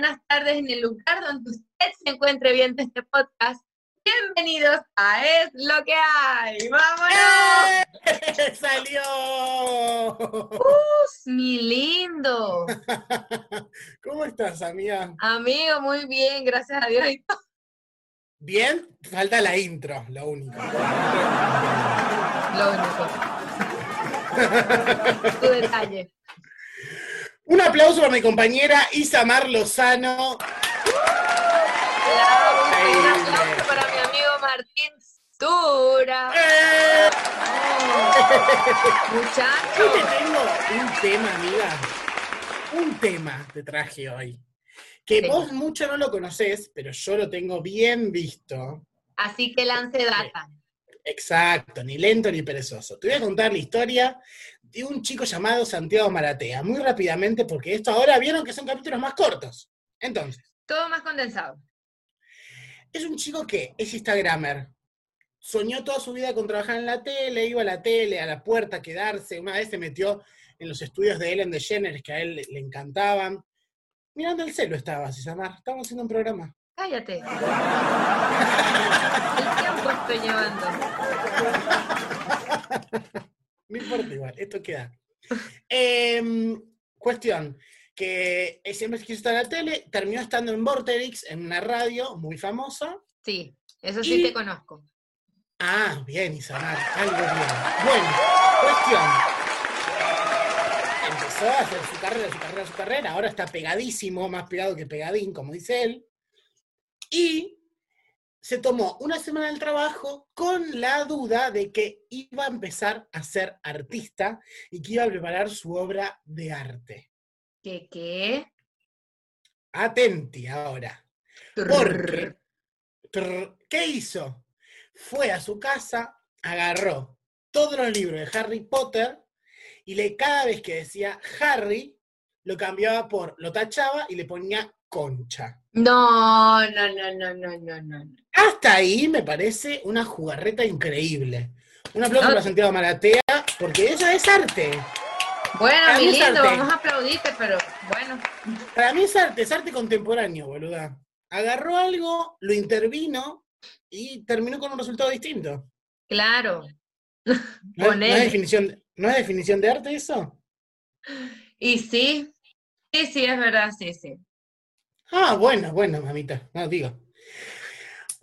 buenas tardes en el lugar donde usted se encuentre viendo este podcast. Bienvenidos a Es lo que hay. ¡Vámonos! ¡Eh! ¡Salió! ¡Uf, mi lindo! ¿Cómo estás, amiga? Amigo, muy bien, gracias a Dios. Bien, falta la intro, lo único. Lo único. Tu detalle. Un aplauso para mi compañera Isamar Lozano. Claro, un aplauso para mi amigo Martín Stura. ¡Eh! Yo Muchacho. te tengo un tema, amiga. Un tema te traje hoy. Que Sí. vos mucho no lo conocés, pero yo lo tengo bien visto. Así que lance data. Exacto, ni lento ni perezoso. Te voy a contar la historia de un chico llamado Santiago Maratea, muy rápidamente, porque esto ahora vieron que son capítulos más cortos. Entonces, Todo más condensado. es un chico que es Instagramer. Soñó toda su vida con trabajar en la tele, iba a la tele, a la puerta a quedarse. Una vez se metió en los estudios de Ellen DeGeneres, que a él le, encantaban. Mirando el celo estaba, Cisamar. Estábamos haciendo un programa. Cállate. El tiempo estoy llevando. No importa igual, esto queda. Em, cuestión, que siempre quiso estar en la tele, terminó estando en Vorterix, en una radio muy famosa. Sí, eso sí Y- te conozco. Ah, bien, Isamar, algo bien. Bueno, cuestión. Empezó a hacer su carrera, su carrera, su carrera, ahora está pegadísimo, más pegado que pegadín, como dice él. Y se tomó una semana del trabajo con la duda de que iba a empezar a ser artista y que iba a preparar su obra de arte. ¿Qué qué? Atenti ahora. Porque, trrr, ¿qué hizo? Fue a su casa, agarró todos los libros de Harry Potter y le, cada vez que decía Harry, lo cambiaba por, lo tachaba y le ponía concha. No, no, no, no, no, no, no. Hasta ahí me parece una jugarreta increíble. Un aplauso No. para Santiago Maratea, porque eso es arte. Bueno, Para mi lindo, vamos a aplaudirte, pero bueno. Para mí es arte, es arte contemporáneo, boluda. Agarró algo, lo intervino y terminó con un resultado distinto. Claro. ¿No es, no es Ponele. definición, ¿No es definición de arte eso? Y sí, sí, sí, es verdad, sí, sí. Ah, bueno, bueno, mamita, no digo.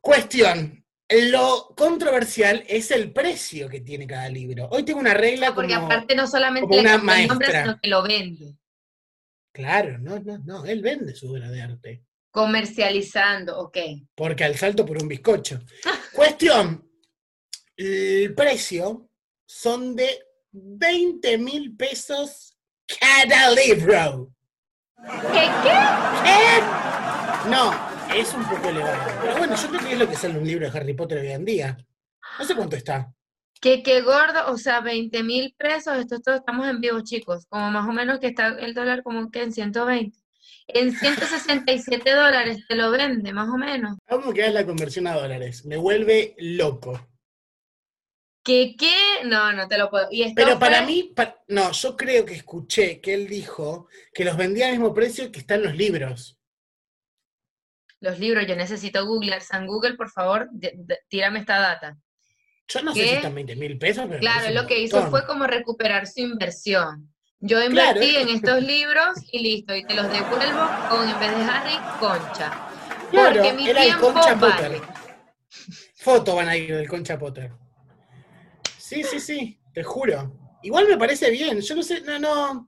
Cuestión. Lo controversial es el precio que tiene cada libro. Hoy tengo una regla Porque como... aparte no solamente le una el nombre, maestra. sino que lo vende. Claro, no, no, no, él vende su obra de arte. Comercializando, ok. Porque al salto por un bizcocho. Cuestión. El precio son de 20 mil pesos cada libro. ¿Qué qué? ¿Qué? No, es un poco elevado. Pero bueno, yo creo que es lo que sale un libro de Harry Potter hoy en día. No sé cuánto está. Que qué gordo, o sea, 20 mil pesos, esto, esto estamos en vivo, chicos, como más o menos que está el dólar como que en 120. En 167 dólares te lo vende, más o menos. ¿Cómo que es la conversión a dólares? Me vuelve loco. ¿Qué qué? No, no te lo puedo. Y Pero para fue- mí, no, yo creo que escuché que él dijo que los vendía al mismo precio que están los libros. Los libros, yo necesito googlear. San Google, por favor, de- de- tírame esta data. Yo no sé ¿Qué? si están 20 mil pesos, pero. Claro, lo que hizo fue como recuperar su inversión. Yo invertí en estos libros y listo, y te los devuelvo con, en vez de Harry, Concha. Claro, Porque mi era el tiempo Concha vale. Potter. Foto van a ir del Concha Potter. Sí, sí, sí, te juro. Igual me parece bien. Yo no sé, no, no.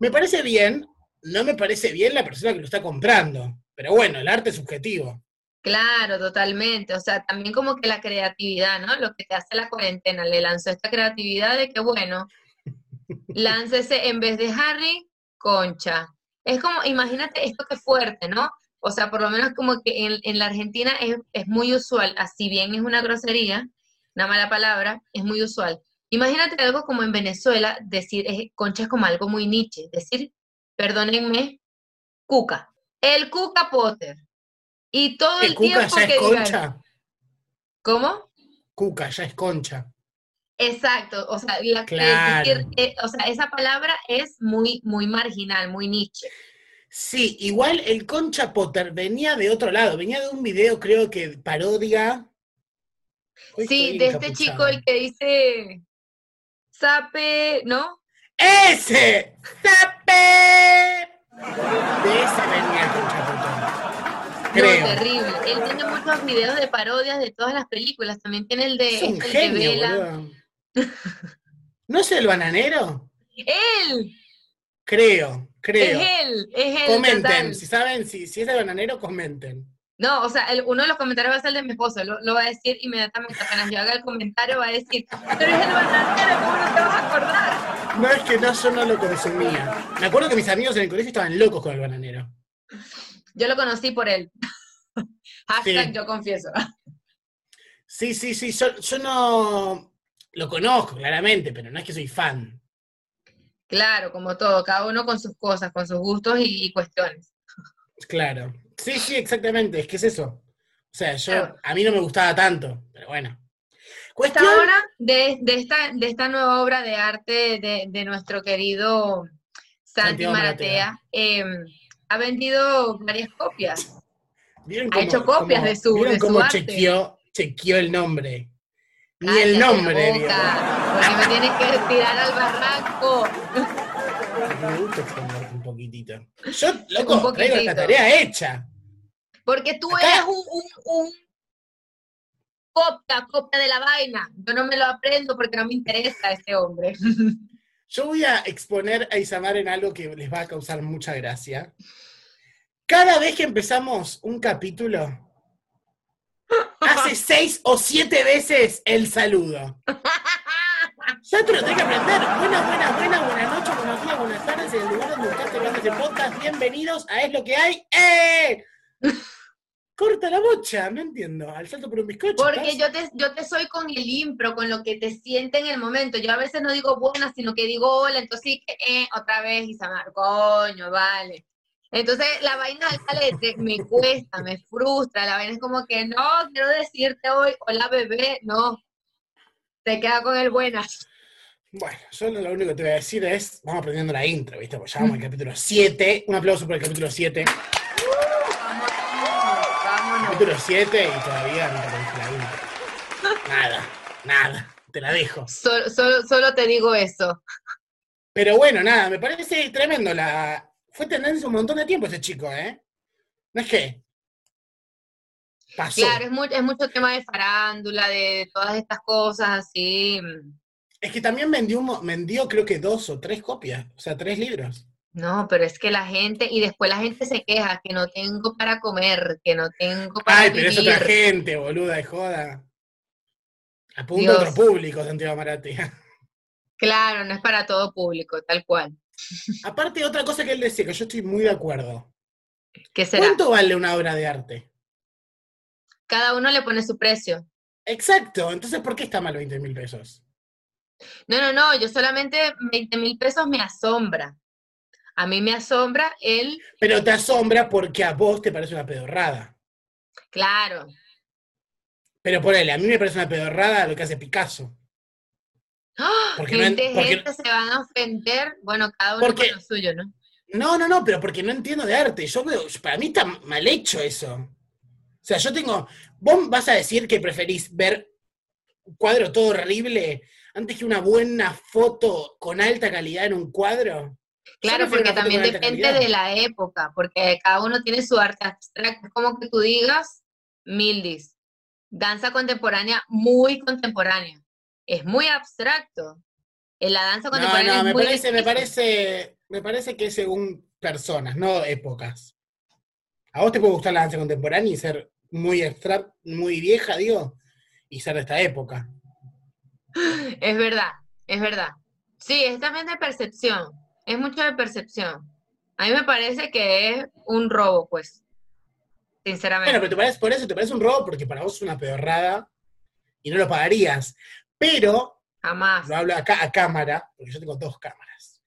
Me parece bien. No me parece bien la persona que lo está comprando. Pero bueno, el arte es subjetivo. Claro, totalmente. O sea, también como que la creatividad, ¿no? Lo que te hace la cuarentena, le lanzó esta creatividad de que, bueno, láncese en vez de Harry, Concha. Es como, imagínate esto que fuerte, ¿no? O sea, por lo menos como que en, en la Argentina es, es muy usual, así bien es una grosería, una mala palabra, es muy usual. Imagínate algo como en Venezuela, decir Concha es como algo muy niche, decir, perdónenme, Cuca. El Cuca Potter. Y todo ¿Que el Cuca tiempo ya que es digan- concha? ¿Cómo? Cuca ya es concha. Exacto, o sea, la- Claro. decir, eh, o sea, esa palabra es muy, muy marginal, muy niche. Sí, igual el Concha Potter venía de otro lado, venía de un video, creo que parodia. Hoy Sí, de este chico el que dice Sape, ¿no? ¡Ese! ¡Sape! De ese venía Potter. No, Creo. terrible. Él tiene muchos videos de parodias de todas las películas. También tiene el de, es un el de genio, Bella. boludo. ¿No es el bananero? Él, Creo, creo. es él, es él. Comenten, total. si saben, si, si es el bananero, comenten. No, o sea, el- uno de los comentarios va a ser el de mi esposo, lo, lo va a decir inmediatamente. Apenas yo haga el comentario, va a decir, pero es el bananero, ¿cómo no te vas a acordar? No es que no, yo no lo consumía. Me acuerdo que mis amigos en el colegio estaban locos con el bananero. Yo lo conocí por él. Hashtag Sí. yo confieso. Sí, sí, sí, yo, yo no lo conozco, claramente, pero no es que soy fan. Claro, como todo, cada uno con sus cosas, con sus gustos y, y cuestiones. Claro. Sí, sí, exactamente, es que es eso. O sea, yo, Claro. a mí no me gustaba tanto, pero bueno. Esta Cuestión, obra, de, de esta, de esta nueva obra de arte de, de nuestro querido Santi Maratea, eh, ha vendido varias copias. ¿vieron ha hecho copias de su- ¿vieron de su cómo arte? chequeó, chequeó el nombre? Ni Cállate el nombre, boca, porque me tienes que tirar al barranco. Me gusta exponerte un poquitito. Yo, loco, traigo la tarea hecha. Porque tú Acá- eres un, un, un copia, copia de la vaina. Yo no me lo aprendo porque no me interesa ese hombre. Yo voy a exponer a Isamar en algo que les va a causar mucha gracia. Cada vez que empezamos un capítulo, hace seis o siete veces el saludo. Tengo que aprender. Buenas, buenas, buenas, buenas noches, buenos días, buenas tardes, en el lugar donde estás tocando este podcast. Bienvenidos a Es lo que hay. ¡Eh! Corta la bocha, no entiendo. Al salto por un bizcocho. Porque yo te, yo te soy con el impro, con lo que te siente en el momento. Yo a veces no digo buenas, sino que digo hola, entonces sí que, eh, otra vez, Isamar, coño, vale. Entonces la vaina calete me cuesta, me frustra, la vaina es como que no, quiero decirte hoy, hola bebé, no. Te queda con el buenas. Bueno, yo lo único que te voy a decir es, vamos aprendiendo la intro, ¿viste? Pues ya vamos al capítulo 7. Un aplauso por el capítulo 7. Vámonos, vámonos. Capítulo 7 y todavía no te aprendiste la intro. Nada, nada, te la dejo. Solo, solo, solo te digo eso. Pero bueno, nada, me parece tremendo la... Fue tendencia un montón de tiempo ese chico, ¿eh? No es que... Pasó. Claro, es, mu- es mucho tema de farándula, de todas estas cosas así. Es que también vendió, creo que dos o tres copias, o sea, tres libros. No, pero es que la gente, y después la gente se queja que no tengo para comer, que no tengo para Ay, pero es otra gente, boluda, de joda. Apunta a otro público, Santiago Maratea. Claro, no es para todo público, tal cual. Aparte, otra cosa que él decía, que yo estoy muy de acuerdo. ¿Qué será? ¿Cuánto vale una obra de arte? Cada uno le pone su precio. Exacto, entonces ¿por qué está mal 20 mil pesos? No, no, no, yo solamente 20 mil pesos me asombra. A mí me asombra el, Pero te asombra porque a vos te parece una pedorrada. claro, Pero ponele, a mí me parece una pedorrada lo que hace Picasso. ¡Ah! Porque no gente, porque- se van a ofender, bueno, cada uno Porque- con lo suyo, ¿no? No, no, no, pero porque no entiendo de arte. Yo veo, para mí está mal hecho eso. O sea, yo tengo. Vos vas a decir que preferís ver un cuadro todo horrible antes que una buena foto con alta calidad en un cuadro. Claro, porque también depende de la época, porque cada uno tiene su arte abstracto. Es como que tú digas, Mildis, danza contemporánea muy contemporánea. Es muy abstracto. En la danza No, contemporánea no, es me muy parece, me parece, me parece que es según personas, no épocas. A vos te puede gustar la danza contemporánea y ser muy extra, muy vieja, digo, y ser de esta época. Es verdad, es verdad. Sí, es también de percepción. Es mucho de percepción. A mí me parece que es un robo, pues. Sinceramente. Bueno, pero te parece, por eso te parece un robo, porque para vos es una pedorrada y no lo pagarías. Pero, Jamás. lo hablo acá a cámara, porque yo tengo dos cámaras.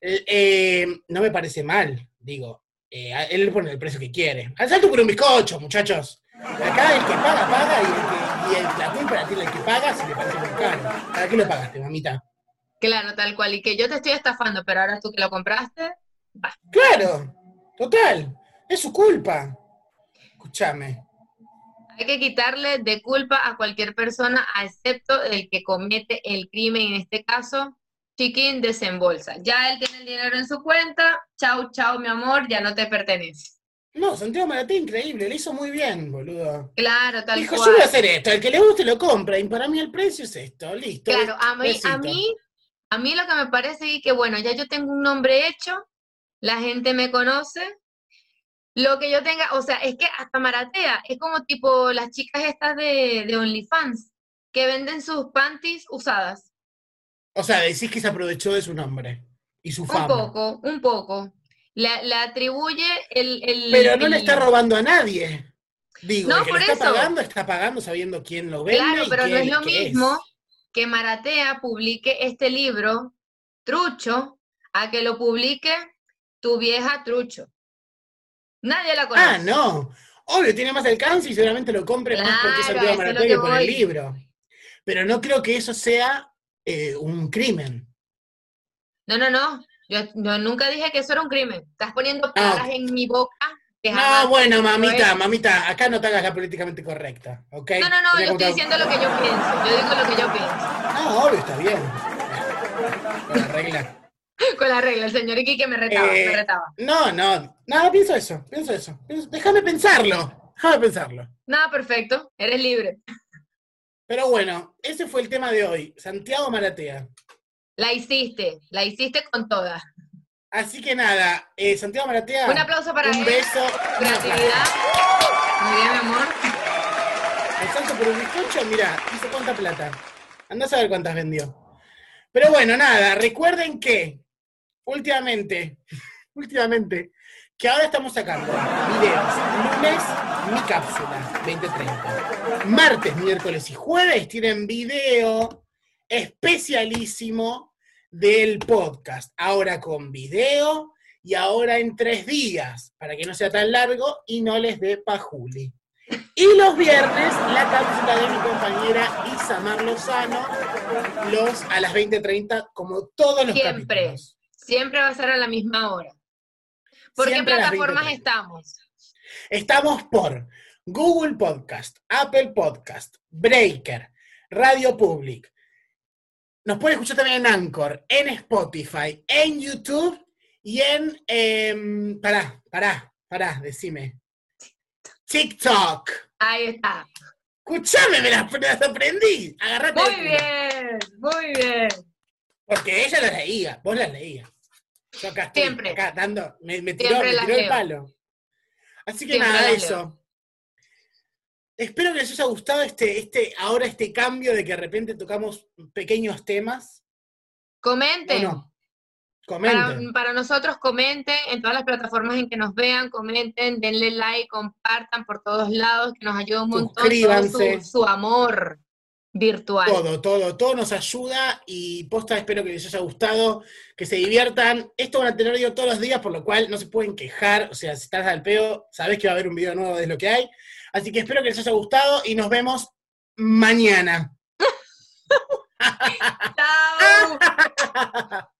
Eh, no me parece mal, digo. eh, él pone el precio que quiere. Al salto por un bizcocho, muchachos. Acá el que paga, paga, y, el que, y el- la culpa la tiene el que paga si le parece muy caro. ¿Para qué lo pagaste, mamita? Claro, tal cual. Y que yo te estoy estafando, pero ahora tú que lo compraste, Claro. Total, es su culpa. Escúchame. Hay que quitarle de culpa a cualquier persona, excepto el que comete el crimen, en este caso, Chiquín desembolsa. Ya él tiene el dinero en su cuenta, chau, chau, mi amor, ya no te pertenece. No, Santiago Maratea, increíble, le hizo muy bien, boludo. Claro, tal Dijo, cual. yo voy a hacer esto, el que le guste lo compra, y para mí el precio es esto, listo. Claro, a mí, a mí, a mí lo que me parece es que, bueno, ya yo tengo un nombre hecho, la gente me conoce, lo que yo tenga, o sea, es que hasta Maratea, es como tipo las chicas estas de, de OnlyFans, que venden sus panties usadas. O sea, decís que se aprovechó de su nombre y su Un fama. poco, un poco. Le, le atribuye el, el- Pero no le está robando a nadie. Digo, No, el que por lo está eso. pagando, está pagando sabiendo quién lo vende. Claro, pero no es lo mismo que Maratea publique este libro, Trucho, a que lo publique tu vieja Trucho. Nadie la conoce. Ah, no. Obvio, tiene más alcance y seguramente lo compre más porque es Santiago Maratea que por el libro. Pero no creo que eso sea eh, un crimen. No, no, no. Yo, yo nunca dije que eso era un crimen. Estás poniendo palabras en mi boca. Ah. No, bueno, mamita, mamita, acá no te hagas la políticamente correcta, ¿ok? No, no, no, yo estoy diciendo lo que yo pienso. Yo digo lo que yo pienso. Ah, obvio, está bien. Con la regla. Con la regla, el señor Iki que me retaba, Eh, me retaba. No, no, nada, pienso eso, pienso eso. Pienso- déjame pensarlo, déjame pensarlo. Nada, perfecto. Eres libre. Pero bueno, ese fue el tema de hoy, Santiago Maratea. La hiciste, la hiciste con todas. Así que nada, eh, Santiago Maratea. Un aplauso para un él. beso. Creatividad. Muy bien, mi amor. El salto por un bizcocho, mira, hizo cuánta plata. Andás a ver cuántas vendió. Pero bueno, nada, recuerden que últimamente, últimamente, que ahora estamos sacando videos. Lunes, mi cápsula, 2030. Martes, miércoles y jueves tienen video especialísimo del podcast. Ahora con video y ahora en tres días, para que no sea tan largo y no les dé pajuli. Y los viernes, la cápsula de mi compañera Isamar Lozano, los a las 20.30, como todos los Siempre. capítulos. Siempre va a ser a la misma hora. ¿Por qué Siempre las plataformas 20:30. estamos? Estamos por Google Podcast, Apple Podcast, Breaker, Radio Public. Nos pueden escuchar también en Anchor, en Spotify, en YouTube y en... em, pará, pará, pará, decime. TikTok. Ahí está. Escuchame, me las, me las aprendí. Agarrate Muy bien, muy bien. Porque ella las leía, vos las leías. Yo acá estoy, Siempre. acá dando, me, me tiró, me tiró el palo. Así que Siempre nada, eso. Espero que les haya gustado este, este, ahora este cambio de que de repente tocamos pequeños temas. ¿O Comenten. no? Para, Comenten. para nosotros comenten en todas las plataformas en que nos vean, comenten, denle like, compartan por todos lados, que nos ayuda un montón todo su, su amor virtual. Todo, todo, todo nos ayuda y posta espero que les haya gustado, que se diviertan. Esto van a tener video todos los días, por lo cual no se pueden quejar. O sea, si estás al peo, sabés que va a haber un video nuevo de lo que hay. Así que espero que les haya gustado y nos vemos mañana. Chao.